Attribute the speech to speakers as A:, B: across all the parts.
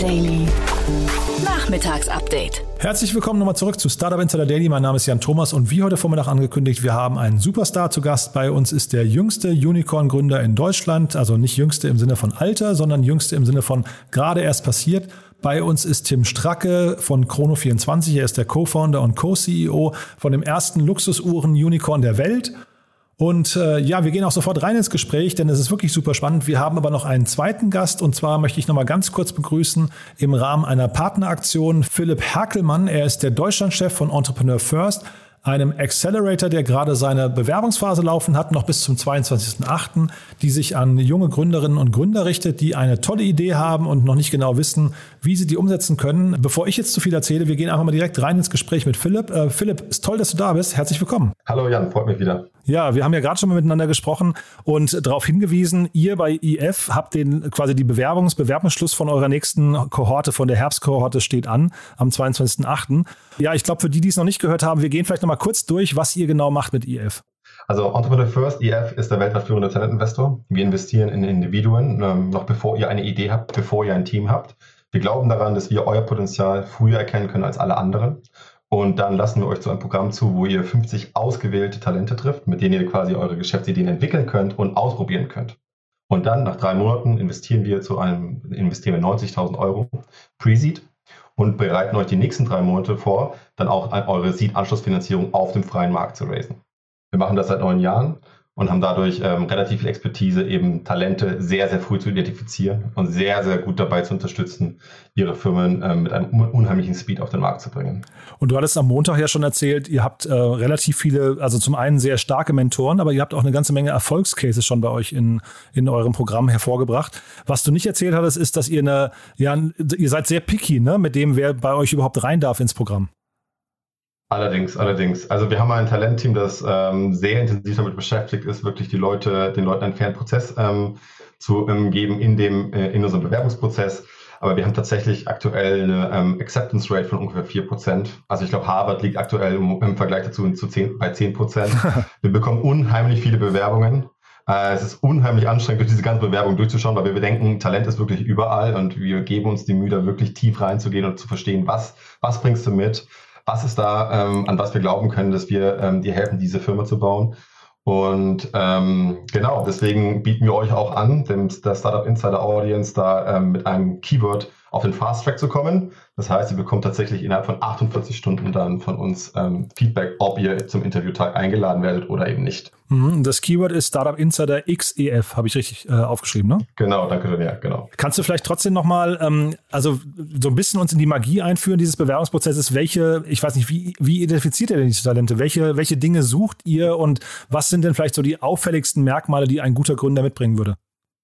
A: Daily. Nachmittagsupdate.
B: Herzlich willkommen nochmal zurück zu Startup Insider Daily. Mein Name ist Jan Thomas und wie heute Vormittag angekündigt, wir haben einen Superstar zu Gast. Bei uns ist der jüngste Unicorn-Gründer in Deutschland. Also nicht jüngste im Sinne von Alter, sondern jüngste im Sinne von gerade erst passiert. Bei uns ist Tim Stracke von Chrono24. Er ist der Co-Founder und Co-CEO von dem ersten Luxusuhren-Unicorn der Welt. Und äh, ja, wir gehen auch sofort rein ins Gespräch, denn es ist wirklich super spannend. Wir haben aber noch einen zweiten Gast und zwar möchte ich noch mal ganz kurz begrüßen im Rahmen einer Partneraktion Philipp Herkelmann. Er ist der Deutschlandchef von Entrepreneur First einem Accelerator, der gerade seine Bewerbungsphase laufen hat, noch bis zum 22.08., die sich an junge Gründerinnen und Gründer richtet, die eine tolle Idee haben und noch nicht genau wissen, wie sie die umsetzen können. Bevor ich jetzt zu viel erzähle, wir gehen einfach mal direkt rein ins Gespräch mit Philipp. Äh, Philipp, ist toll, dass du da bist. Herzlich willkommen.
C: Hallo Jan, freut mich wieder.
B: Ja, wir haben ja gerade schon mal miteinander gesprochen und darauf hingewiesen, ihr bei IF habt den quasi die Bewerbungs Bewerbungsschluss von eurer nächsten Kohorte, von der Herbstkohorte steht an am 22.08. Ja, ich glaube, für die, die es noch nicht gehört haben, wir gehen vielleicht noch mal kurz durch, was ihr genau macht mit IF.
C: Also Entrepreneur First, IF ist der weltweit führende Talentinvestor. Wir investieren in Individuen, ähm, noch bevor ihr eine Idee habt, bevor ihr ein Team habt. Wir glauben daran, dass wir euer Potenzial früher erkennen können als alle anderen. Und dann lassen wir euch zu einem Programm zu, wo ihr 50 ausgewählte Talente trifft, mit denen ihr quasi eure Geschäftsideen entwickeln könnt und ausprobieren könnt. Und dann nach drei Monaten investieren wir zu einem, investieren wir 90.000 Euro Pre-Seed und bereiten euch die nächsten drei Monate vor, dann auch eure Seed-Anschlussfinanzierung auf dem freien Markt zu raisen. Wir machen das seit neun Jahren und haben dadurch ähm, relativ viel Expertise, eben Talente sehr, sehr früh zu identifizieren und sehr, sehr gut dabei zu unterstützen, ihre Firmen ähm, mit einem unheimlichen Speed auf den Markt zu bringen.
B: Und du hattest am Montag ja schon erzählt, ihr habt äh, relativ viele, also zum einen sehr starke Mentoren, aber ihr habt auch eine ganze Menge Erfolgscases schon bei euch in, in eurem Programm hervorgebracht. Was du nicht erzählt hattest, ist, dass ihr eine, ja, ihr seid sehr picky, ne, mit dem, wer bei euch überhaupt rein darf ins Programm.
C: Allerdings, allerdings. Also wir haben ein Talentteam, das ähm, sehr intensiv damit beschäftigt ist, wirklich die Leute, den Leuten einen fairen Prozess ähm, zu ähm, geben in dem, äh, in unserem Bewerbungsprozess. Aber wir haben tatsächlich aktuell eine ähm, Acceptance Rate von ungefähr vier Prozent. Also ich glaube, Harvard liegt aktuell im, im Vergleich dazu zu 10, bei zehn Prozent. wir bekommen unheimlich viele Bewerbungen. Äh, es ist unheimlich anstrengend, durch diese ganze Bewerbung durchzuschauen, weil wir denken, Talent ist wirklich überall und wir geben uns die Mühe, da wirklich tief reinzugehen und zu verstehen, was, was bringst du mit? Was ist da, ähm, an was wir glauben können, dass wir ähm, dir helfen, diese Firma zu bauen. Und ähm, genau, deswegen bieten wir euch auch an, dem, der Startup Insider Audience da ähm, mit einem Keyword auf den Fast Track zu kommen. Das heißt, ihr bekommt tatsächlich innerhalb von 48 Stunden dann von uns ähm, Feedback, ob ihr zum Interviewtag eingeladen werdet oder eben nicht.
B: Mhm, das Keyword ist Startup Insider XEF, habe ich richtig äh, aufgeschrieben, ne?
C: Genau, danke, ja, genau.
B: Kannst du vielleicht trotzdem nochmal, ähm, also so ein bisschen uns in die Magie einführen dieses Bewerbungsprozesses? Welche, ich weiß nicht, wie, wie identifiziert ihr denn diese Talente? Welche, welche Dinge sucht ihr und was sind denn vielleicht so die auffälligsten Merkmale, die ein guter Gründer mitbringen würde?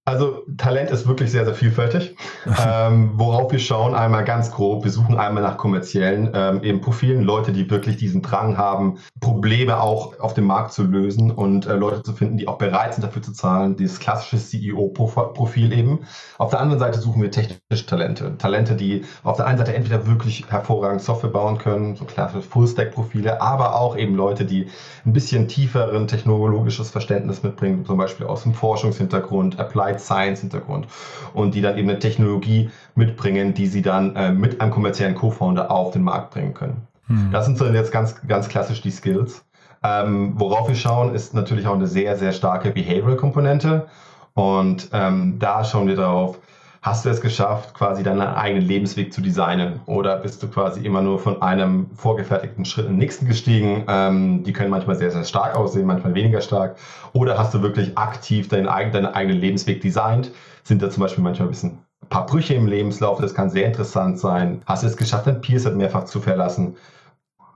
C: Also Talent ist wirklich sehr, sehr vielfältig. ähm, worauf wir schauen, einmal ganz grob, wir suchen einmal nach kommerziellen ähm, eben Profilen, Leute, die wirklich diesen Drang haben, Probleme auch auf dem Markt zu lösen und äh, Leute zu finden, die auch bereit sind dafür zu zahlen, dieses klassische CEO-Profil eben. Auf der anderen Seite suchen wir technische Talente. Talente, die auf der einen Seite entweder wirklich hervorragend Software bauen können, so klassische Full-Stack-Profile, aber auch eben Leute, die ein bisschen tieferen technologisches Verständnis mitbringen, zum Beispiel aus dem Forschungshintergrund, Applied Applied Science Hintergrund und die dann eben eine Technologie mitbringen, die sie dann äh, mit einem kommerziellen Co-Founder auf den Markt bringen können. Hm. Das sind so jetzt ganz, ganz klassisch die Skills. Ähm, worauf wir schauen, ist natürlich auch eine sehr, sehr starke Behavioral-Komponente. Und ähm, da schauen wir darauf, hast du es geschafft, quasi deinen eigenen Lebensweg zu designen? Oder bist du quasi immer nur von einem vorgefertigten Schritt in den nächsten gestiegen? Ähm, die können manchmal sehr, sehr stark aussehen, manchmal weniger stark. Oder hast du wirklich aktiv deinen, deinen eigenen Lebensweg designt? Sind da zum Beispiel manchmal ein bisschen ein paar Brüche im Lebenslauf? Das kann sehr interessant sein. Hast du es geschafft, dein Peerset mehrfach zu verlassen?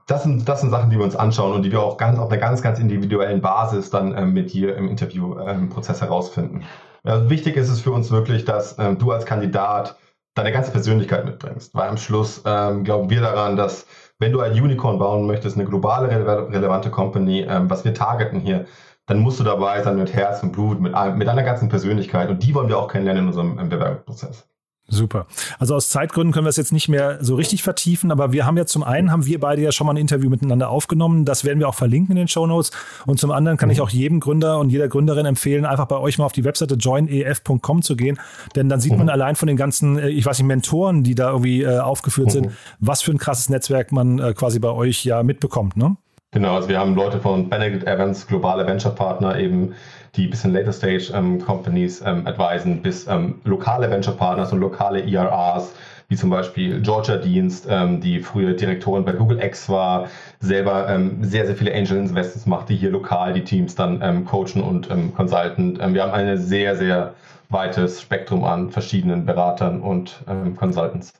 C: Das sind, das sind Sachen, die wir uns anschauen und die wir auch ganz auf einer ganz, ganz individuellen Basis dann ähm, mit dir im Interviewprozess ähm, herausfinden. Also wichtig ist es für uns wirklich, dass ähm, du als Kandidat deine ganze Persönlichkeit mitbringst. Weil am Schluss ähm, glauben wir daran, dass wenn du ein Unicorn bauen möchtest, eine globale rele relevante Company, ähm, was wir targeten hier, dann musst du dabei sein mit Herz und Blut, mit, mit deiner ganzen Persönlichkeit. Und die wollen wir auch kennenlernen in unserem Bewerbungsprozess.
B: Super. Also aus Zeitgründen können wir es jetzt nicht mehr so richtig vertiefen, aber wir haben ja zum einen, haben wir beide ja schon mal ein Interview miteinander aufgenommen. Das werden wir auch verlinken in den Show Notes. Und zum anderen kann mhm. ich auch jedem Gründer und jeder Gründerin empfehlen, einfach bei euch mal auf die Webseite joinef.com zu gehen. Denn dann sieht mhm. man allein von den ganzen, äh, ich weiß nicht, Mentoren, die da irgendwie äh, aufgeführt mhm. sind, was für ein krasses Netzwerk man äh, quasi bei euch ja mitbekommt, ne?
C: Genau, also wir haben Leute von Benedict Evans, globale Venture Partner, eben die bis in Later Stage ähm, Companies ähm, advisen, bis ähm, lokale Venture Partners und lokale ERRs, wie zum Beispiel Georgia Dienst, ähm, die früher Direktorin bei Google X war, selber sehr, sehr viele Angel Investments macht, die hier lokal die Teams dann coachen und consulten. Wir haben ein sehr, sehr weites Spektrum an verschiedenen Beratern und Consultants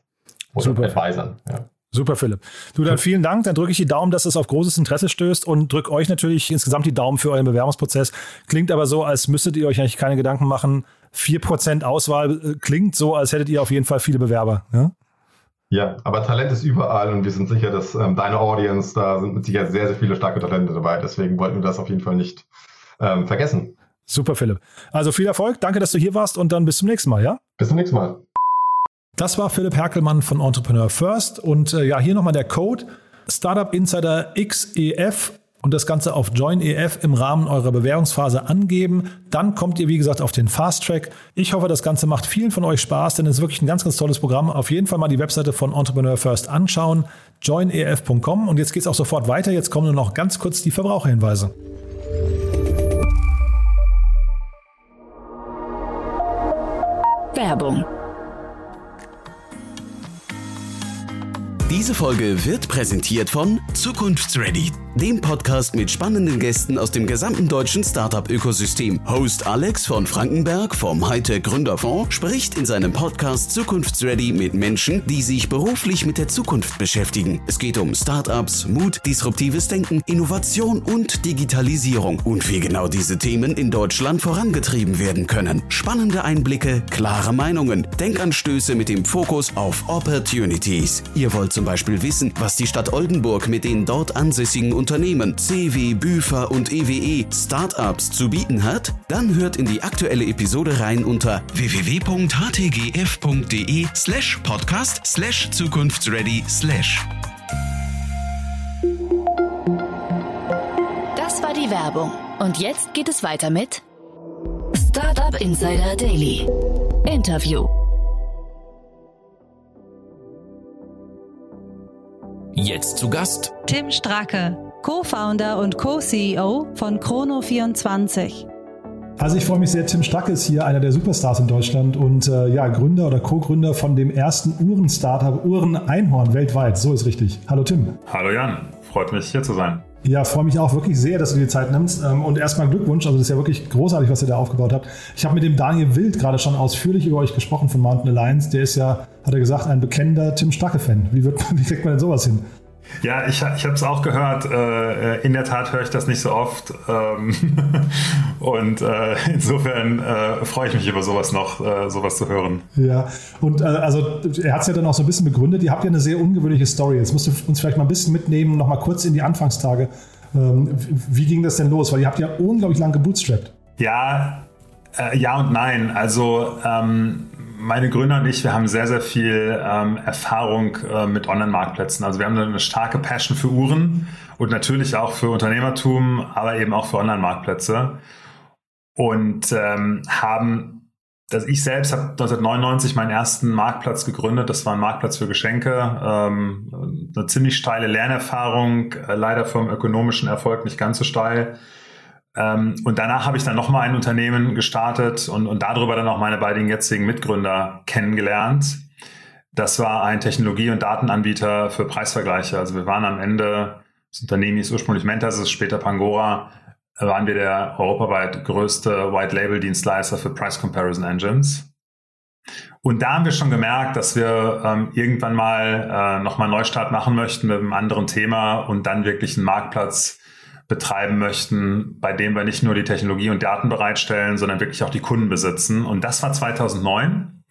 B: oder Super. Advisern. Ja. Super, Philipp. Du, dann vielen Dank. Dann drücke ich die Daumen, dass es auf großes Interesse stößt und drücke euch natürlich insgesamt die Daumen für euren Bewerbungsprozess. Klingt aber so, als müsstet ihr euch eigentlich keine Gedanken machen. 4% Auswahl äh, klingt so, als hättet ihr auf jeden Fall viele Bewerber. Ja?
C: Ja, aber Talent ist überall und wir sind sicher, dass ähm, deine Audience, da sind mit Sicherheit sehr, sehr viele starke Talente dabei. Deswegen wollten wir das auf jeden Fall nicht ähm, vergessen.
B: Super, Philipp. Also viel Erfolg. Danke, dass du hier warst und dann bis zum nächsten Mal, ja?
C: Bis zum nächsten Mal.
B: Das war Philipp Herkelmann von Entrepreneur First. Und äh, ja, hier nochmal der Code Startup Insider XEF und das Ganze auf JoinEF im Rahmen eurer Bewährungsphase angeben. Dann kommt ihr, wie gesagt, auf den Fast Track. Ich hoffe, das Ganze macht vielen von euch Spaß, denn es ist wirklich ein ganz, ganz tolles Programm. Auf jeden Fall mal die Webseite von Entrepreneur First anschauen, joinef.com. Und jetzt geht es auch sofort weiter. Jetzt kommen nur noch ganz kurz die Verbraucherhinweise.
A: Werbung Diese Folge wird präsentiert von Zukunftsready, dem Podcast mit spannenden Gästen aus dem gesamten deutschen Startup-Ökosystem. Host Alex von Frankenberg vom Hightech Gründerfonds spricht in seinem Podcast Zukunftsready mit Menschen, die sich beruflich mit der Zukunft beschäftigen. Es geht um Startups, Mut, disruptives Denken, Innovation und Digitalisierung und wie genau diese Themen in Deutschland vorangetrieben werden können. Spannende Einblicke, klare Meinungen, Denkanstöße mit dem Fokus auf Opportunities. Ihr wollt zum Beispiel wissen, was die Stadt Oldenburg mit den dort ansässigen Unternehmen CW, Büfer und EWE Startups zu bieten hat? Dann hört in die aktuelle Episode rein unter www.htgf.de slash podcast slash zukunftsready slash. Das war die Werbung. Und jetzt geht es weiter mit Startup Insider Daily. Interview. Jetzt zu Gast
D: Tim Stracke, Co-Founder und Co-CEO von Chrono24.
B: Also ich freue mich sehr, Tim Stracke ist hier einer der Superstars in Deutschland und äh, ja, Gründer oder Co-Gründer von dem ersten Uhren-Startup Uhren-Einhorn weltweit. So ist richtig. Hallo Tim.
E: Hallo Jan, freut mich hier zu sein.
B: Ja, freue mich auch wirklich sehr, dass du dir die Zeit nimmst. Ähm, und erstmal Glückwunsch, also das ist ja wirklich großartig, was ihr da aufgebaut habt. Ich habe mit dem Daniel Wild gerade schon ausführlich über euch gesprochen von Mountain Alliance. Der ist ja, hat er gesagt, ein bekennender Tim Stacke-Fan. Wie, wie kriegt man denn sowas hin?
E: Ja, ich, ich habe es auch gehört. Äh, in der Tat höre ich das nicht so oft. Ähm, und äh, insofern äh, freue ich mich über sowas noch, äh, sowas zu hören.
B: Ja, und äh, also er hat es ja dann auch so ein bisschen begründet. Ihr habt ja eine sehr ungewöhnliche Story. Jetzt musst du uns vielleicht mal ein bisschen mitnehmen, noch mal kurz in die Anfangstage. Ähm, wie ging das denn los? Weil ihr habt ja unglaublich lang gebootstrapped.
E: Ja, äh, ja und nein. Also ähm, meine Gründer und ich, wir haben sehr, sehr viel ähm, Erfahrung äh, mit Online-Marktplätzen. Also wir haben eine starke Passion für Uhren und natürlich auch für Unternehmertum, aber eben auch für Online-Marktplätze. Und ähm, haben, dass ich selbst habe 1999 meinen ersten Marktplatz gegründet. Das war ein Marktplatz für Geschenke. Ähm, eine ziemlich steile Lernerfahrung, äh, leider vom ökonomischen Erfolg nicht ganz so steil. Ähm, und danach habe ich dann nochmal ein Unternehmen gestartet und, und darüber dann auch meine beiden jetzigen Mitgründer kennengelernt. Das war ein Technologie- und Datenanbieter für Preisvergleiche. Also wir waren am Ende, das Unternehmen ist ursprünglich Mentas, später Pangora, waren wir der europaweit größte White-Label-Dienstleister für Price Comparison Engines. Und da haben wir schon gemerkt, dass wir ähm, irgendwann mal äh, nochmal Neustart machen möchten mit einem anderen Thema und dann wirklich einen Marktplatz betreiben möchten, bei dem wir nicht nur die Technologie und Daten bereitstellen, sondern wirklich auch die Kunden besitzen. Und das war 2009.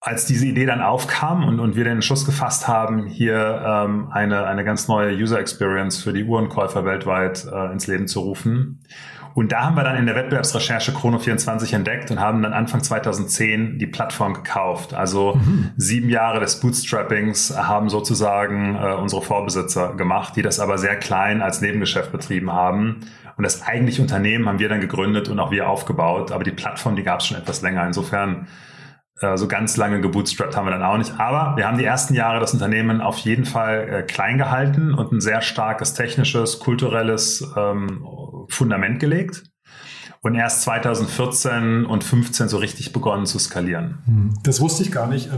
E: Als diese Idee dann aufkam und, und wir den Entschluss gefasst haben, hier ähm, eine, eine ganz neue User Experience für die Uhrenkäufer weltweit äh, ins Leben zu rufen. Und da haben wir dann in der Wettbewerbsrecherche Chrono24 entdeckt und haben dann Anfang 2010 die Plattform gekauft. Also mhm. sieben Jahre des Bootstrappings haben sozusagen äh, unsere Vorbesitzer gemacht, die das aber sehr klein als Nebengeschäft betrieben haben. Und das eigentliche Unternehmen haben wir dann gegründet und auch wir aufgebaut. Aber die Plattform, die gab es schon etwas länger. Insofern äh, so ganz lange gebootstrapped haben wir dann auch nicht. Aber wir haben die ersten Jahre das Unternehmen auf jeden Fall äh, klein gehalten und ein sehr starkes technisches, kulturelles ähm, Fundament gelegt. Und erst 2014 und 15 so richtig begonnen zu skalieren.
B: Hm, das wusste ich gar nicht.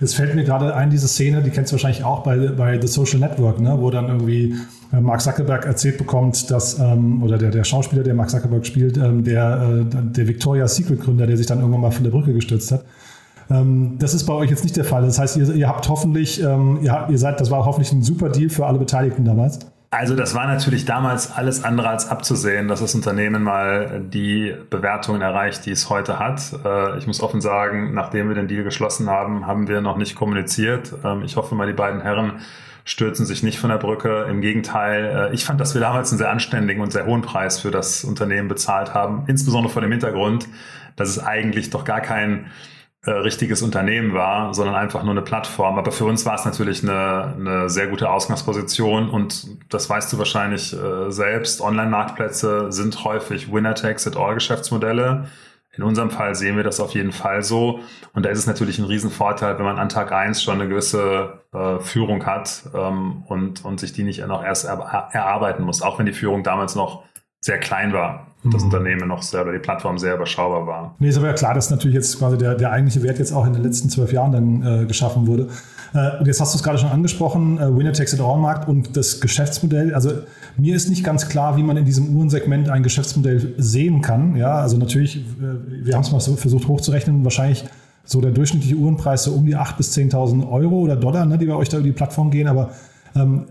B: Es ähm, fällt mir gerade ein, diese Szene, die kennst du wahrscheinlich auch bei, bei The Social Network, ne? wo dann irgendwie äh, Mark Zuckerberg erzählt bekommt, dass, ähm, oder der, der Schauspieler, der Mark Zuckerberg spielt, ähm, der, äh, der Victoria's Secret Gründer, der sich dann irgendwann mal von der Brücke gestürzt hat, das ist bei euch jetzt nicht der Fall. Das heißt, ihr, ihr habt hoffentlich, ihr seid, das war hoffentlich ein super Deal für alle Beteiligten damals.
E: Also das war natürlich damals alles andere als abzusehen, dass das Unternehmen mal die Bewertungen erreicht, die es heute hat. Äh, ich muss offen sagen, nachdem wir den Deal geschlossen haben, haben wir noch nicht kommuniziert. Ähm, ich hoffe mal, die beiden Herren stürzen sich nicht von der Brücke. Im Gegenteil, äh, ich fand, dass wir damals einen sehr anständigen und sehr hohen Preis für das Unternehmen bezahlt haben, insbesondere vor dem Hintergrund, dass es eigentlich doch gar kein äh, richtiges Unternehmen war, sondern einfach nur eine Plattform. Aber für uns war es natürlich eine, eine sehr gute Ausgangsposition und das weißt du wahrscheinlich äh, selbst. Online-Marktplätze sind häufig Winner-Takes-it-all-Geschäftsmodelle. In unserem Fall sehen wir das auf jeden Fall so. Und da ist es natürlich ein Riesenvorteil, wenn man an Tag eins schon eine gewisse äh, Führung hat ähm, und, und sich die nicht noch erst er, erarbeiten muss, auch wenn die Führung damals noch sehr klein war das mhm. Unternehmen noch selber, die Plattform sehr überschaubar war.
B: Nee, ist aber ja klar, dass natürlich jetzt quasi der, der eigentliche Wert jetzt auch in den letzten zwölf Jahren dann äh, geschaffen wurde. Äh, und jetzt hast du es gerade schon angesprochen, äh, Winner Takes It All Markt und das Geschäftsmodell. Also mir ist nicht ganz klar, wie man in diesem Uhrensegment ein Geschäftsmodell sehen kann. Ja, also natürlich, äh, wir haben es mal so versucht hochzurechnen, wahrscheinlich so der durchschnittliche Uhrenpreis so um die 8.000 bis 10.000 Euro oder Dollar, ne, die bei euch da über die Plattform gehen. Aber ähm,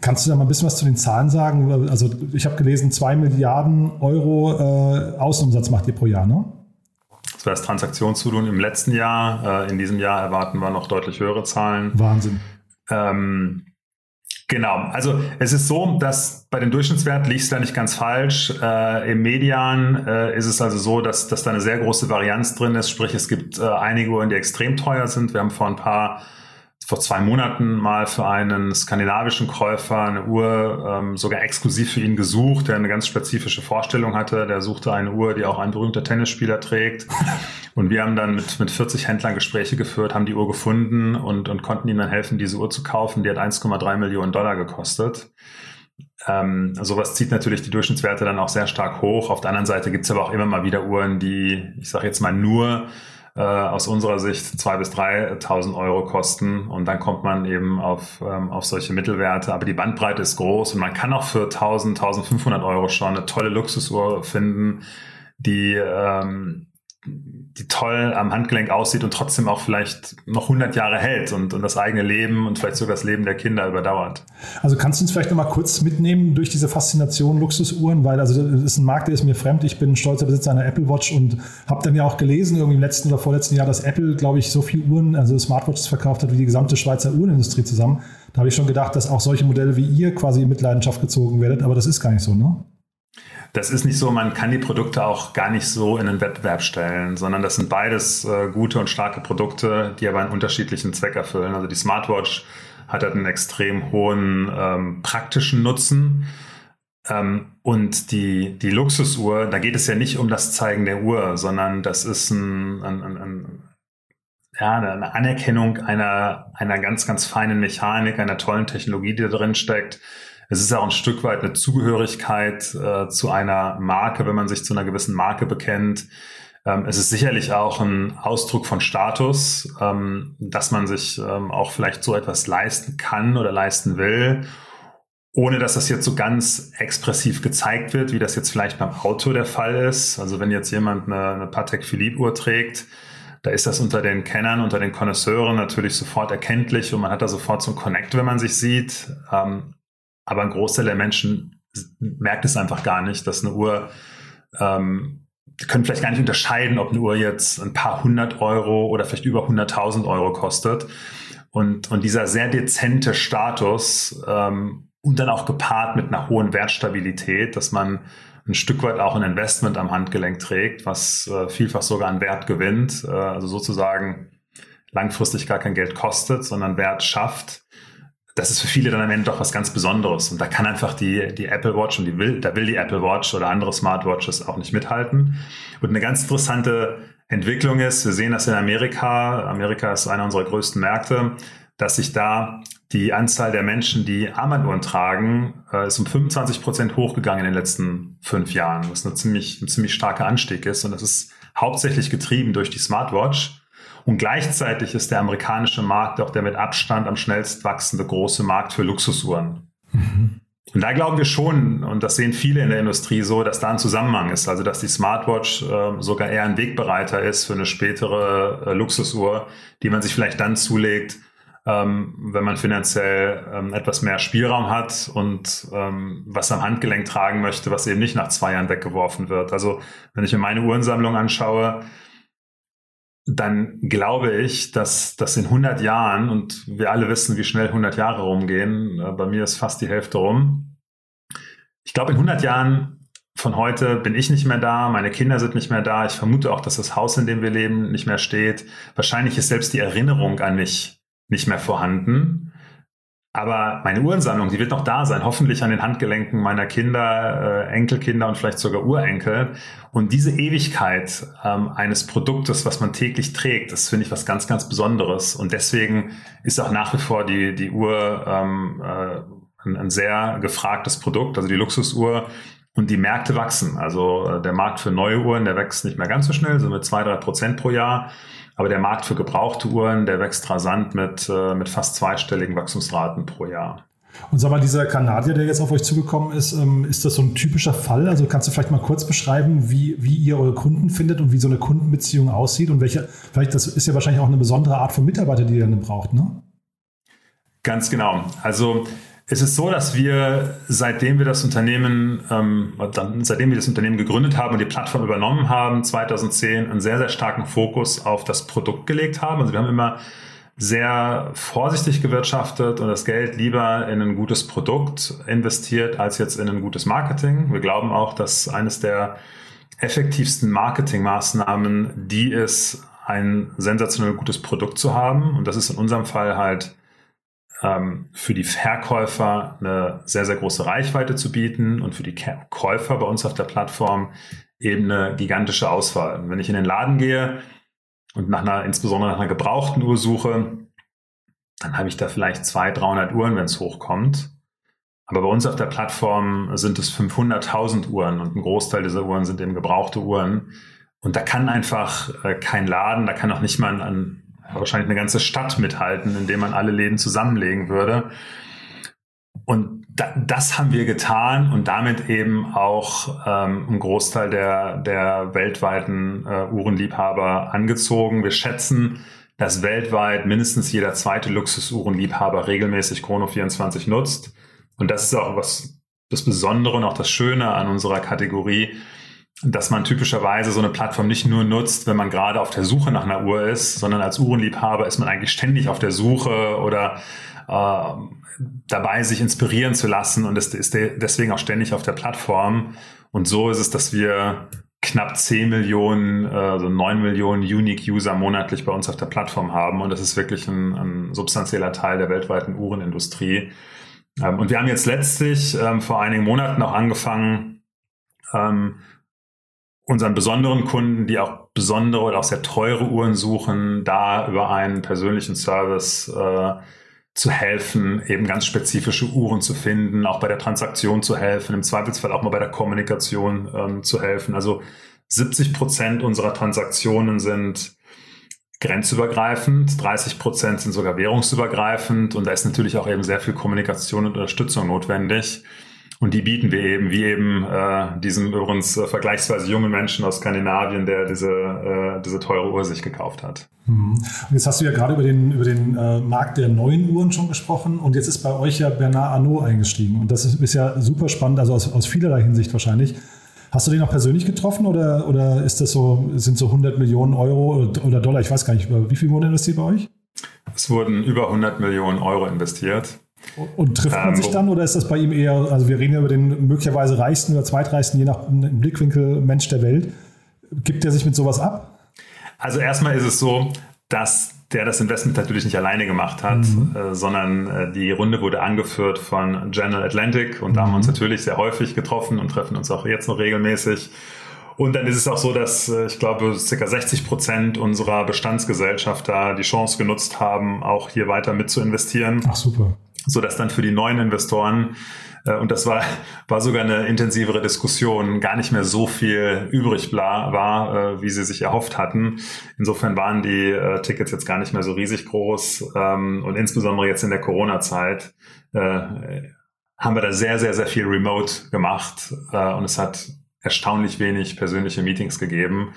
B: Kannst du da mal ein bisschen was zu den Zahlen sagen? Also ich habe gelesen, 2 Milliarden Euro äh, Außenumsatz macht ihr pro Jahr, ne?
E: Das war das Transaktionsvolumen im letzten Jahr. Äh, in diesem Jahr erwarten wir noch deutlich höhere Zahlen.
B: Wahnsinn.
E: Ähm, genau, also es ist so, dass bei dem Durchschnittswert liegt es da nicht ganz falsch. Äh, Im Median äh, ist es also so, dass, dass da eine sehr große Varianz drin ist. Sprich, es gibt äh, einige Uhren, die extrem teuer sind. Wir haben vor ein paar vor zwei Monaten mal für einen skandinavischen Käufer eine Uhr ähm, sogar exklusiv für ihn gesucht, der eine ganz spezifische Vorstellung hatte. Der suchte eine Uhr, die auch ein berühmter Tennisspieler trägt. Und wir haben dann mit, mit 40 Händlern Gespräche geführt, haben die Uhr gefunden und, und konnten ihm dann helfen, diese Uhr zu kaufen. Die hat 1,3 Millionen Dollar gekostet. Ähm, sowas zieht natürlich die Durchschnittswerte dann auch sehr stark hoch. Auf der anderen Seite gibt es aber auch immer mal wieder Uhren, die, ich sage jetzt mal, nur äh, aus unserer Sicht 2.000 bis 3.000 Euro kosten und dann kommt man eben auf, ähm, auf solche Mittelwerte. Aber die Bandbreite ist groß und man kann auch für 1.000, 1.500 Euro schon eine tolle Luxusuhr finden, die ähm, die toll am Handgelenk aussieht und trotzdem auch vielleicht noch 100 Jahre hält und, und das eigene Leben und vielleicht sogar das Leben der Kinder überdauert.
B: Also kannst du uns vielleicht noch mal kurz mitnehmen durch diese Faszination Luxusuhren, weil also das ist ein Markt, der ist mir fremd. Ich bin stolzer Besitzer einer Apple Watch und habe dann ja auch gelesen irgendwie im letzten oder vorletzten Jahr, dass Apple, glaube ich, so viel Uhren, also Smartwatches verkauft hat wie die gesamte Schweizer Uhrenindustrie zusammen. Da habe ich schon gedacht, dass auch solche Modelle wie ihr quasi in Mitleidenschaft gezogen werdet, aber das ist gar nicht so, ne?
E: Das ist nicht so, man kann die Produkte auch gar nicht so in einen Wettbewerb stellen, sondern das sind beides äh, gute und starke Produkte, die aber einen unterschiedlichen Zweck erfüllen. Also die Smartwatch hat halt einen extrem hohen ähm, praktischen Nutzen. Ähm, und die, die Luxusuhr, da geht es ja nicht um das Zeigen der Uhr, sondern das ist ein, ein, ein, ein ja, eine Anerkennung einer, einer ganz, ganz feinen Mechanik, einer tollen Technologie, die da drin steckt es ist auch ein Stück weit eine Zugehörigkeit äh, zu einer Marke, wenn man sich zu einer gewissen Marke bekennt. Ähm, es ist sicherlich auch ein Ausdruck von Status, ähm, dass man sich ähm, auch vielleicht so etwas leisten kann oder leisten will, ohne dass das jetzt so ganz expressiv gezeigt wird, wie das jetzt vielleicht beim Auto der Fall ist. Also wenn jetzt jemand eine, eine Patek Philippe Uhr trägt, da ist das unter den Kennern, unter den Connoisseuren natürlich sofort erkenntlich und man hat da sofort so ein Connect, wenn man sich sieht. Ähm, aber ein Großteil der Menschen merkt es einfach gar nicht, dass eine Uhr, ähm, die können vielleicht gar nicht unterscheiden, ob eine Uhr jetzt ein paar hundert Euro oder vielleicht über hunderttausend Euro kostet. Und, und dieser sehr dezente Status ähm, und dann auch gepaart mit einer hohen Wertstabilität, dass man ein Stück weit auch ein Investment am Handgelenk trägt, was äh, vielfach sogar an Wert gewinnt, äh, also sozusagen langfristig gar kein Geld kostet, sondern Wert schafft. Das ist für viele dann am Ende doch was ganz Besonderes. Und da kann einfach die, die Apple Watch und die will, da will die Apple Watch oder andere Smartwatches auch nicht mithalten. Und eine ganz interessante Entwicklung ist, wir sehen das in Amerika, Amerika ist einer unserer größten Märkte, dass sich da die Anzahl der Menschen, die Armbanduhren tragen, äh, ist um 25 Prozent hochgegangen in den letzten fünf Jahren, was eine ziemlich, ein ziemlich starker Anstieg ist. Und das ist hauptsächlich getrieben durch die Smartwatch. Und gleichzeitig ist der amerikanische Markt auch der mit Abstand am schnellst wachsende große Markt für Luxusuhren. Mhm. Und da glauben wir schon, und das sehen viele in der Industrie so, dass da ein Zusammenhang ist. Also, dass die Smartwatch äh, sogar eher ein Wegbereiter ist für eine spätere äh, Luxusuhr, die man sich vielleicht dann zulegt, ähm, wenn man finanziell ähm, etwas mehr Spielraum hat und ähm, was am Handgelenk tragen möchte, was eben nicht nach zwei Jahren weggeworfen wird. Also wenn ich mir meine Uhrensammlung anschaue, dann glaube ich, dass das in 100 Jahren, und wir alle wissen, wie schnell 100 Jahre rumgehen, äh, bei mir ist fast die Hälfte rum. Ich glaube, in 100 Jahren von heute bin ich nicht mehr da, meine Kinder sind nicht mehr da. Ich vermute auch, dass das Haus, in dem wir leben, nicht mehr steht. Wahrscheinlich ist selbst die Erinnerung an mich nicht mehr vorhanden. Aber meine Uhrensammlung, die wird noch da sein, hoffentlich an den Handgelenken meiner Kinder, äh, Enkelkinder und vielleicht sogar Urenkel. Und diese Ewigkeit ähm, eines Produktes, was man täglich trägt, das finde ich was ganz, ganz Besonderes. Und deswegen ist auch nach wie vor die, die Uhr ähm, äh, ein, ein sehr gefragtes Produkt, also die Luxusuhr. Und die Märkte wachsen. Also äh, der Markt für neue Uhren, der wächst nicht mehr ganz so schnell, so mit zwei, drei Prozent pro Jahr. Aber der Markt für gebrauchte Uhren, der wächst rasant mit, äh, mit fast zweistelligen Wachstumsraten pro Jahr.
B: Und sag mal, dieser Kanadier, der jetzt auf euch zugekommen ist, ähm, ist das so ein typischer Fall? Also kannst du vielleicht mal kurz beschreiben, wie, wie ihr eure Kunden findet und wie so eine Kundenbeziehung aussieht und welche, vielleicht das ist ja wahrscheinlich auch eine besondere Art von Mitarbeiter, die ihr dann braucht, ne?
E: Ganz genau. Also es ist so, dass wir, seitdem wir das Unternehmen, ähm, seitdem wir das Unternehmen gegründet haben und die Plattform übernommen haben, 2010 einen sehr, sehr starken Fokus auf das Produkt gelegt haben. Also wir haben immer sehr vorsichtig gewirtschaftet und das Geld lieber in ein gutes Produkt investiert als jetzt in ein gutes Marketing. Wir glauben auch, dass eines der effektivsten Marketingmaßnahmen die ist, ein sensationell gutes Produkt zu haben. Und das ist in unserem Fall halt ähm, für die Verkäufer eine sehr, sehr große Reichweite zu bieten und für die Käufer bei uns auf der Plattform eben eine gigantische Auswahl. Und wenn ich in den Laden gehe und nach einer, insbesondere nach einer gebrauchten Uhr suche, dann habe ich da vielleicht 200, 300 Uhren, wenn es hochkommt. Aber bei uns auf der Plattform sind es 500.000 Uhren und ein Großteil dieser Uhren sind eben gebrauchte Uhren. Und da kann einfach äh, kein Laden, da kann auch nicht mal ein, wahrscheinlich eine ganze Stadt mithalten, indem man alle Läden zusammenlegen würde. Und da, das haben wir getan und damit eben auch ähm, einen Großteil der, der weltweiten äh, Uhrenliebhaber angezogen. Wir schätzen, dass weltweit mindestens jeder zweite Luxusuhrenliebhaber regelmäßig Chrono 24 nutzt. Und das ist auch was das Besondere und auch das Schöne an unserer Kategorie, dass man typischerweise so eine Plattform nicht nur nutzt, wenn man gerade auf der Suche nach einer Uhr ist, sondern als Uhrenliebhaber ist man eigentlich ständig auf der Suche oder äh, dabei, sich inspirieren zu lassen und ist, ist deswegen auch ständig auf der Plattform. Und so ist es, dass wir knapp 10 Millionen, also 9 Millionen Unique-User monatlich bei uns auf der Plattform haben. Und das ist wirklich ein, ein substanzieller Teil der weltweiten Uhrenindustrie. Ähm, und wir haben jetzt letztlich ähm, vor einigen Monaten auch angefangen, ähm, unseren besonderen Kunden, die auch besondere oder auch sehr teure Uhren suchen, da über einen persönlichen Service äh, zu helfen, eben ganz spezifische Uhren zu finden, auch bei der Transaktion zu helfen, im Zweifelsfall auch mal bei der Kommunikation ähm, zu helfen. Also 70 Prozent unserer Transaktionen sind grenzübergreifend, 30 Prozent sind sogar währungsübergreifend und da ist natürlich auch eben sehr viel Kommunikation und Unterstützung notwendig. Und die bieten wir eben, wie eben äh, diesem übrigens äh, vergleichsweise jungen Menschen aus Skandinavien, der diese, äh, diese teure Uhr sich gekauft hat.
B: Mhm. Und jetzt hast du ja gerade über den, über den äh, Markt der neuen Uhren schon gesprochen und jetzt ist bei euch ja Bernard Arnault eingestiegen. Und das ist, ist ja super spannend, also aus, aus vielerlei Hinsicht wahrscheinlich. Hast du den auch persönlich getroffen oder, oder ist das so, sind so 100 Millionen Euro oder Dollar, ich weiß gar nicht, wie viel wurde investiert bei euch?
E: Es wurden über 100 Millionen Euro investiert.
B: Und trifft man ähm, sich dann oder ist das bei ihm eher, also wir reden ja über den möglicherweise reichsten oder zweitreichsten, je nach Blickwinkel Mensch der Welt. Gibt er sich mit sowas ab?
E: Also erstmal ist es so, dass der das Investment natürlich nicht alleine gemacht hat, mhm. äh, sondern äh, die Runde wurde angeführt von General Atlantic und da haben wir uns mhm. natürlich sehr häufig getroffen und treffen uns auch jetzt noch regelmäßig. Und dann ist es auch so, dass äh, ich glaube, ca. 60 Prozent unserer Bestandsgesellschafter die Chance genutzt haben, auch hier weiter mit zu investieren.
B: Ach super.
E: Sodass dann für die neuen Investoren äh, und das war, war sogar eine intensivere Diskussion, gar nicht mehr so viel übrig war, äh, wie sie sich erhofft hatten. Insofern waren die äh, Tickets jetzt gar nicht mehr so riesig groß. Ähm, und insbesondere jetzt in der Corona-Zeit haben wir da sehr, sehr, sehr viel remote gemacht. und es hat erstaunlich wenig persönliche Meetings gegeben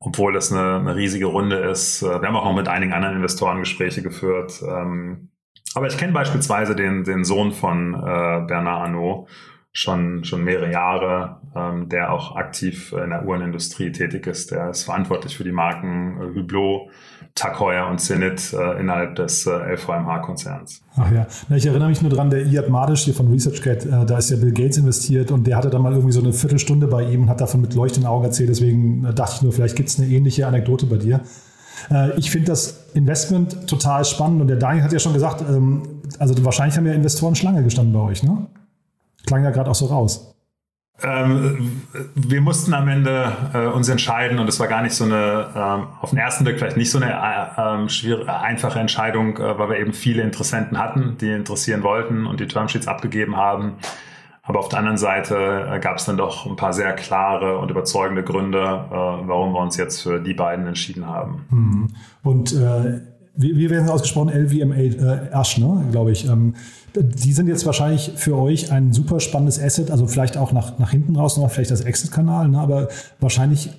E: obwohl das eine, eine, riesige Runde ist. Wir haben auch noch mit einigen anderen Investoren Gespräche geführt. Ähm, aber ich kenne beispielsweise den, den Sohn von äh, Bernard Arnault schon, schon mehrere Jahre, ähm, der auch aktiv in der Uhrenindustrie tätig ist. Der ist verantwortlich für die Marken äh, Hublot, Tag Heuer und Zenit äh, innerhalb des äh, LVMH-Konzerns.
B: Ach ja, Na, ich erinnere mich nur dran, der Iad Madisch hier von ResearchGate, äh, da ist ja Bill Gates investiert und der hatte dann mal irgendwie so eine Viertelstunde bei ihm und hat davon mit leuchtenden Augen erzählt. Deswegen äh, dachte ich nur, vielleicht gibt es eine ähnliche Anekdote bei dir. Äh, ich finde das Investment total spannend und der Daniel hat ja schon gesagt, ähm, also wahrscheinlich haben ja Investoren Schlange gestanden bei euch, ne? Klang ja gerade auch so raus.
E: Ähm, wir mussten am Ende äh, uns entscheiden und es war gar nicht so eine, ähm, auf den ersten Blick vielleicht nicht so eine äh, ähm, schwierige, einfache Entscheidung, äh, weil wir eben viele Interessenten hatten, die interessieren wollten und die Termsheets abgegeben haben. Aber auf der anderen Seite äh, gab es dann doch ein paar sehr klare und überzeugende Gründe, äh, warum wir uns jetzt für die beiden entschieden haben.
B: Mhm. Und äh, wie, wie werden sie ausgesprochen? LVMA äh, Asch, ne, glaube ich. Ähm, die sind jetzt wahrscheinlich für euch ein super spannendes Asset, also vielleicht auch nach, nach hinten raus noch, vielleicht als Exit-Kanal, ne, aber wahrscheinlich,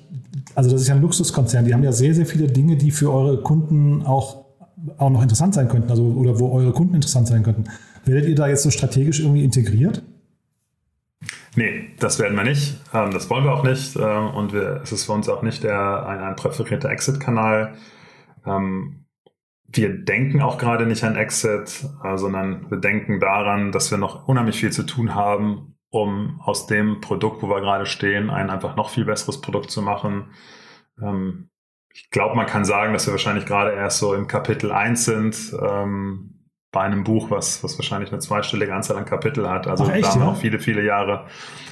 B: also das ist ja ein Luxuskonzern, die haben ja sehr, sehr viele Dinge, die für eure Kunden auch, auch noch interessant sein könnten, also oder wo eure Kunden interessant sein könnten. Werdet ihr da jetzt so strategisch irgendwie integriert?
E: Nee, das werden wir nicht. Ähm, das wollen wir auch nicht. Ähm, und wir, es ist für uns auch nicht der, ein, ein präferierter Exit-Kanal. Ähm, wir denken auch gerade nicht an Exit, äh, sondern wir denken daran, dass wir noch unheimlich viel zu tun haben, um aus dem Produkt, wo wir gerade stehen, ein einfach noch viel besseres Produkt zu machen. Ich glaube, man kann sagen, dass wir wahrscheinlich gerade erst so im Kapitel 1 sind bei einem Buch, was, was wahrscheinlich eine zweistellige Anzahl an Kapitel hat. Also Ach, echt, da haben wir ja? auch viele, viele Jahre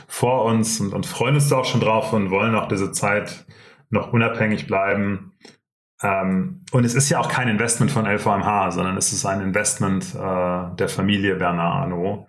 E: vor uns und, und freuen uns da auch schon drauf und wollen auch diese Zeit noch unabhängig bleiben. Ähm, und es ist ja auch kein Investment von LVMH, sondern es ist ein Investment äh, der Familie Bernard Arnault.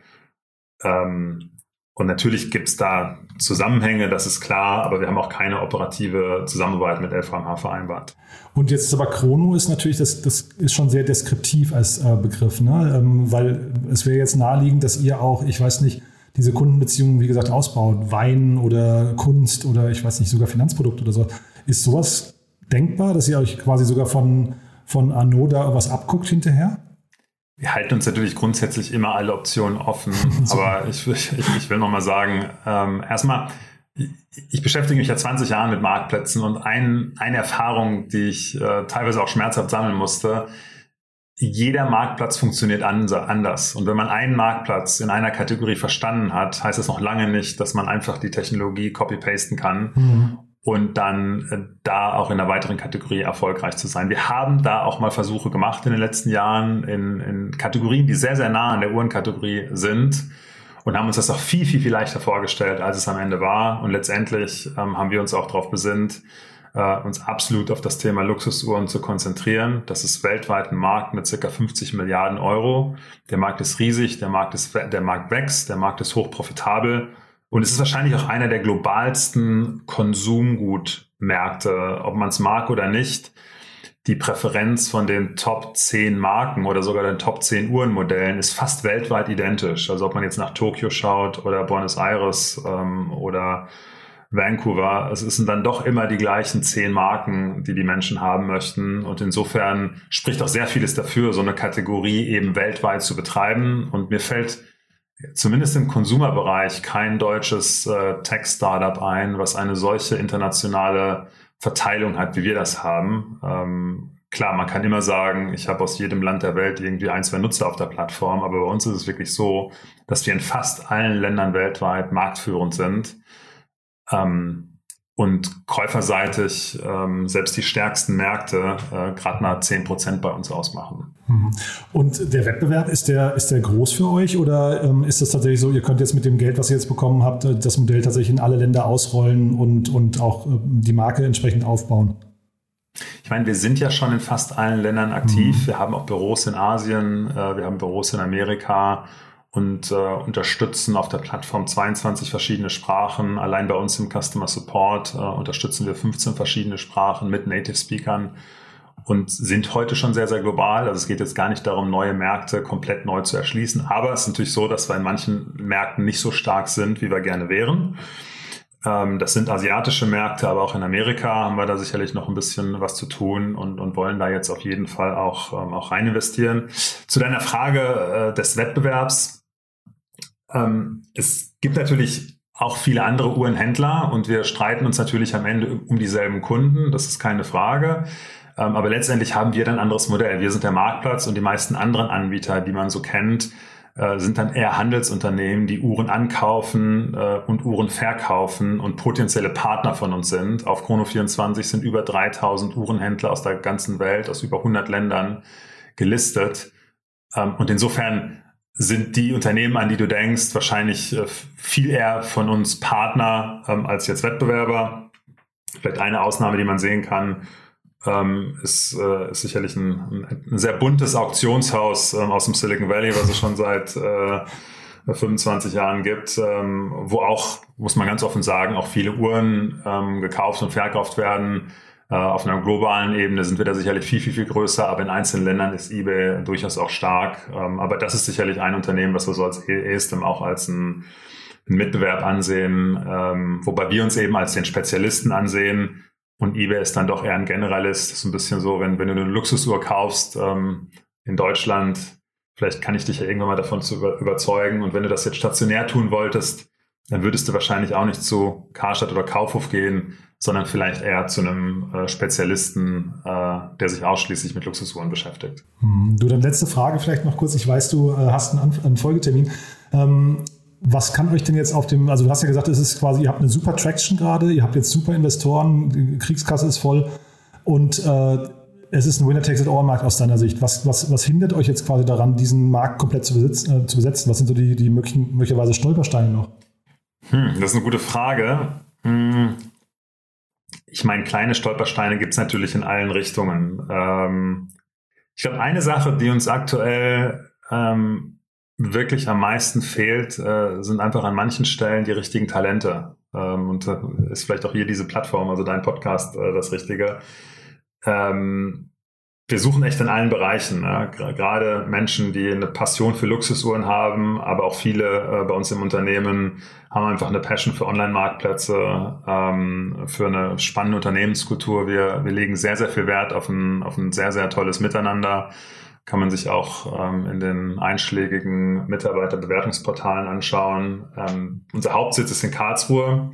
E: Ähm, und natürlich gibt es da Zusammenhänge, das ist klar, aber wir haben auch keine operative Zusammenarbeit mit LVMH vereinbart.
B: Und jetzt ist aber Chrono ist natürlich, das, das ist schon sehr deskriptiv als äh, Begriff, ne? Ähm, weil es wäre jetzt naheliegend, dass ihr auch, ich weiß nicht, diese Kundenbeziehungen, wie gesagt, ausbaut, Wein oder Kunst oder ich weiß nicht, sogar Finanzprodukte oder so. Ist sowas denkbar, dass ihr euch quasi sogar von, von Arnaud da was abguckt hinterher?
E: Wir halten uns natürlich grundsätzlich immer alle Optionen offen, aber ich, ich, ich will nochmal sagen, ähm, erstmal, ich beschäftige mich ja 20 Jahre mit Marktplätzen und ein, eine Erfahrung, die ich äh, teilweise auch schmerzhaft sammeln musste, jeder Marktplatz funktioniert anders. Und wenn man einen Marktplatz in einer Kategorie verstanden hat, heißt es noch lange nicht, dass man einfach die Technologie copy-pasten kann. Mhm und dann äh, da auch in einer weiteren Kategorie erfolgreich zu sein. Wir haben da auch mal Versuche gemacht in den letzten Jahren in, in Kategorien, die sehr, sehr nah an der Uhrenkategorie sind und haben uns das auch viel, viel, viel leichter vorgestellt, als es am Ende war. Und letztendlich ähm, haben wir uns auch darauf besinnt, äh, uns absolut auf das Thema Luxusuhren zu konzentrieren. Das ist weltweit ein Markt mit circa 50 Milliarden Euro. Der Markt ist riesig, der Markt, ist, der Markt wächst, der Markt ist hochprofitabel. Und es ist wahrscheinlich auch einer der globalsten Konsumgutmärkte, ob man es mag oder nicht. Die Präferenz von den Top 10 Marken oder sogar den Top 10 Uhrenmodellen ist fast weltweit identisch. Also ob man jetzt nach Tokio schaut oder Buenos Aires ähm, oder Vancouver, es sind dann doch immer die gleichen zehn Marken, die die Menschen haben möchten. Und insofern spricht auch sehr vieles dafür, so eine Kategorie eben weltweit zu betreiben. Und mir fällt zumindest im Konsumerbereich kein deutsches äh, Tech-Startup ein, was eine solche internationale Verteilung hat, wie wir das haben. Ähm, klar, man kann immer sagen, ich habe aus jedem Land der Welt irgendwie ein, zwei Nutzer auf der Plattform, aber bei uns ist es wirklich so, dass wir in fast allen Ländern weltweit marktführend sind. Ähm, und käuferseitig ähm, selbst die stärksten Märkte äh, gerade mal 10 Prozent bei uns ausmachen.
B: Mhm. Und der Wettbewerb, ist der, ist der groß für euch oder ähm, ist das tatsächlich so, ihr könnt jetzt mit dem Geld, was ihr jetzt bekommen habt, äh, das Modell tatsächlich in alle Länder ausrollen und, und auch äh, die Marke entsprechend aufbauen?
E: Ich meine, wir sind ja schon in fast allen Ländern aktiv. Mhm. Wir haben auch Büros in Asien, äh, wir haben Büros in Amerika und äh, unterstützen auf der Plattform 22 verschiedene Sprachen. Allein bei uns im Customer Support äh, unterstützen wir 15 verschiedene Sprachen mit Native Speakern und sind heute schon sehr, sehr global. Also es geht jetzt gar nicht darum, neue Märkte komplett neu zu erschließen. Aber es ist natürlich so, dass wir in manchen Märkten nicht so stark sind, wie wir gerne wären. Ähm, das sind asiatische Märkte, aber auch in Amerika haben wir da sicherlich noch ein bisschen was zu tun und, und wollen da jetzt auf jeden Fall auch, ähm, auch rein investieren. Zu deiner Frage äh, des Wettbewerbs ähm, es gibt natürlich auch viele andere Uhrenhändler und wir streiten uns natürlich am Ende um dieselben Kunden, das ist keine Frage. Ähm, aber letztendlich haben wir dann ein anderes Modell. Wir sind der Marktplatz und die meisten anderen Anbieter, die man so kennt, äh, sind dann eher Handelsunternehmen, die Uhren ankaufen äh, und Uhren verkaufen und potenzielle Partner von uns sind. Auf Chrono24 sind über 3000 Uhrenhändler aus der ganzen Welt, aus über 100 Ländern gelistet. Ähm, und insofern sind die Unternehmen, an die du denkst, wahrscheinlich äh, viel eher von uns Partner ähm, als jetzt Wettbewerber. Vielleicht eine Ausnahme, die man sehen kann, ähm, ist, äh, ist sicherlich ein, ein, sehr buntes Auktionshaus ähm, aus dem Silicon Valley, was es schon seit äh, 25 Jahren gibt, ähm, wo auch, muss man ganz offen sagen, auch viele Uhren ähm, gekauft und verkauft werden auf einer globalen Ebene sind wir da sicherlich viel, viel, viel größer, aber in einzelnen Ländern ist eBay durchaus auch stark. Ähm, aber das ist sicherlich ein Unternehmen, was wir so als ESTM auch als ein, Mitbewerb ansehen, ähm, wobei wir uns eben als den Spezialisten ansehen. Und eBay ist dann doch eher ein Generalist. Das ist ein bisschen so, wenn, wenn du eine Luxusuhr kaufst ähm, in Deutschland, vielleicht kann ich dich ja irgendwann mal davon zu über, überzeugen. Und wenn du das jetzt stationär tun wolltest, dann würdest du wahrscheinlich auch nicht zu Karstadt oder Kaufhof gehen, sondern vielleicht eher zu einem äh, Spezialisten, äh, der sich ausschließlich mit Luxusuhren beschäftigt.
B: Hm, du, dann letzte Frage vielleicht noch kurz. Ich weiß, du äh, hast einen, einen Folgetermin. Ähm, was kann euch denn jetzt auf dem, also du hast ja gesagt, es ist quasi, ihr habt eine super Traction gerade, ihr habt jetzt super Investoren, die Kriegskasse ist voll und äh, es ist ein Winner-Takes-it-all-Markt aus deiner Sicht. Was, was, was hindert euch jetzt quasi daran, diesen Markt komplett zu, besitzen, äh, zu besetzen? Was sind so die, die möglichen, möglicherweise Stolpersteine noch?
E: Hm, das ist eine gute Frage. Hm. Ich meine, kleine Stolpersteine gibt es natürlich in allen Richtungen. Ähm, ich glaube, eine Sache, die uns aktuell ähm, wirklich am meisten fehlt, äh, sind einfach an manchen Stellen die richtigen Talente. Ähm, und äh, ist vielleicht auch hier diese Plattform, also dein Podcast, äh, das Richtige. Ähm, wir suchen echt in allen Bereichen. Ne? Gerade Menschen, die eine Passion für Luxusuhren haben, aber auch viele äh, bei uns im Unternehmen haben einfach eine Passion für Online-Marktplätze, ähm, für eine spannende Unternehmenskultur. Wir, wir legen sehr, sehr viel Wert auf ein, auf ein sehr, sehr tolles Miteinander. Kann man sich auch ähm, in den einschlägigen Mitarbeiterbewertungsportalen anschauen. Ähm, unser Hauptsitz ist in Karlsruhe.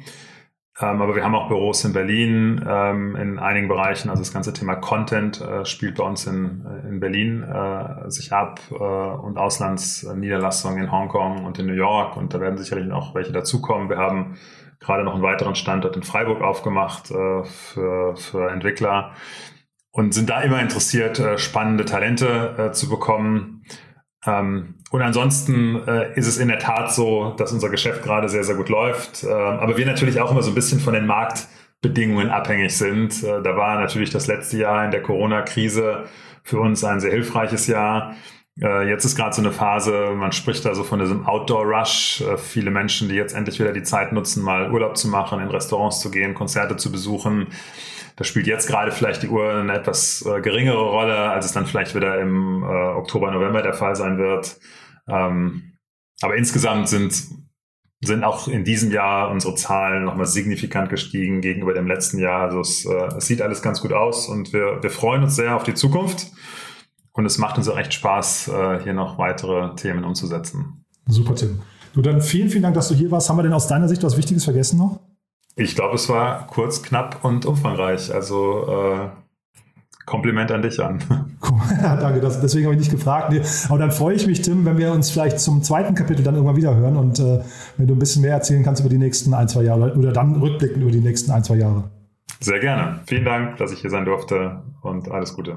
E: Ähm, aber wir haben auch Büros in Berlin ähm, in einigen Bereichen. Also das ganze Thema Content äh, spielt bei uns in, äh, in Berlin äh, sich ab äh, und Auslandsniederlassungen in Hongkong und in New York. Und da werden sicherlich noch welche dazukommen. Wir haben gerade noch einen weiteren Standort in Freiburg aufgemacht äh, für, für Entwickler und sind da immer interessiert, äh, spannende Talente zu bekommen. Ähm, und ansonsten äh, ist es in der Tat so, dass unser Geschäft gerade sehr, sehr gut läuft. Äh, aber wir natürlich auch immer so ein bisschen von den Marktbedingungen abhängig sind. Äh, da war natürlich das letzte Jahr in der Corona-Krise für uns ein sehr hilfreiches Jahr. Äh, jetzt ist gerade so eine Phase, man spricht da so von diesem Outdoor-Rush. Äh, viele Menschen, die jetzt endlich wieder die Zeit nutzen, mal Urlaub zu machen, in Restaurants zu gehen, Konzerte zu besuchen. Da spielt jetzt gerade vielleicht die Uhr eine etwas äh, geringere Rolle, als es dann vielleicht wieder im Oktober, November der Fall sein wird. Ähm, aber insgesamt sind, sind auch in diesem Jahr unsere Zahlen nochmal signifikant gestiegen gegenüber dem letzten Jahr. Also es, es sieht alles ganz gut aus und wir, wir freuen uns sehr auf die Zukunft. Und es macht uns auch echt Spaß, äh, hier noch weitere Themen umzusetzen.
B: Super, Tim. Du, dann vielen, vielen Dank, dass du hier warst. Haben wir denn aus deiner Sicht was Wichtiges vergessen noch?
E: Ich glaube, es war kurz, knapp und umfangreich. Also äh, Kompliment an dich an.
B: ja, danke, das, deswegen habe ich nicht gefragt. Nee, aber dann freue ich mich, Tim, wenn wir uns vielleicht zum zweiten Kapitel dann irgendwann wieder hören und äh, wenn du ein bisschen mehr erzählen kannst über die nächsten ein, zwei Jahre oder dann rückblickend über die nächsten ein, zwei Jahre.
E: Sehr gerne. Vielen Dank, dass ich hier sein durfte und alles Gute.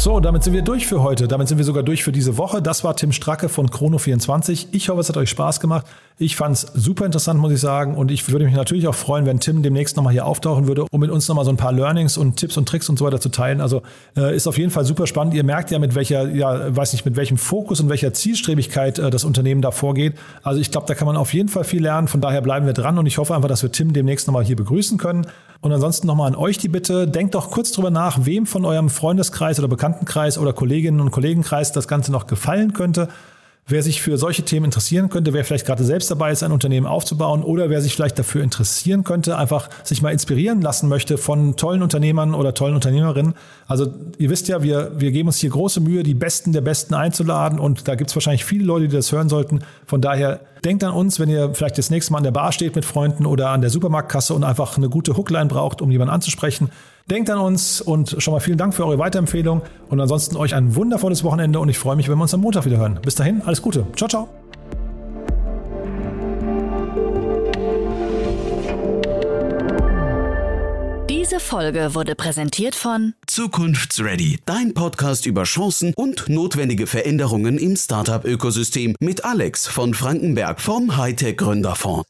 B: So, damit sind wir durch für heute. Damit sind wir sogar durch für diese Woche. Das war Tim Stracke von Chrono24. Ich hoffe, es hat euch Spaß gemacht. Ich fand es super interessant, muss ich sagen. Und ich würde mich natürlich auch freuen, wenn Tim demnächst nochmal hier auftauchen würde, um mit uns nochmal so ein paar Learnings und Tipps und Tricks und so weiter zu teilen. Also äh, ist auf jeden Fall super spannend. Ihr merkt ja, mit welcher, ja, weiß nicht, mit welchem Fokus und welcher Zielstrebigkeit äh, das Unternehmen da vorgeht. Also ich glaube, da kann man auf jeden Fall viel lernen. Von daher bleiben wir dran und ich hoffe einfach, dass wir Tim demnächst nochmal hier begrüßen können. Und ansonsten nochmal an euch die Bitte, denkt doch kurz drüber nach, wem von eurem Freundeskreis oder Bekanntenkreis oder Kolleginnen und Kollegenkreis das Ganze noch gefallen könnte. Wer sich für solche Themen interessieren könnte, wer vielleicht gerade selbst dabei ist, ein Unternehmen aufzubauen oder wer sich vielleicht dafür interessieren könnte, einfach sich mal inspirieren lassen möchte von tollen Unternehmern oder tollen Unternehmerinnen. Also ihr wisst ja, wir, wir geben uns hier große Mühe, die Besten der Besten einzuladen und da gibt es wahrscheinlich viele Leute, die das hören sollten. Von daher denkt an uns, wenn ihr vielleicht das nächste Mal an der Bar steht mit Freunden oder an der Supermarktkasse und einfach eine gute Hookline braucht, um jemanden anzusprechen. Denkt an uns und schon mal vielen Dank für eure Weiterempfehlung und ansonsten euch ein wundervolles Wochenende und ich freue mich, wenn wir uns am Montag wieder hören. Bis dahin, alles Gute. Ciao, ciao.
F: Diese Folge wurde präsentiert von
A: Zukunftsready, dein Podcast über Chancen und notwendige Veränderungen im Startup-Ökosystem mit Alex von Frankenberg vom Hightech Gründerfonds.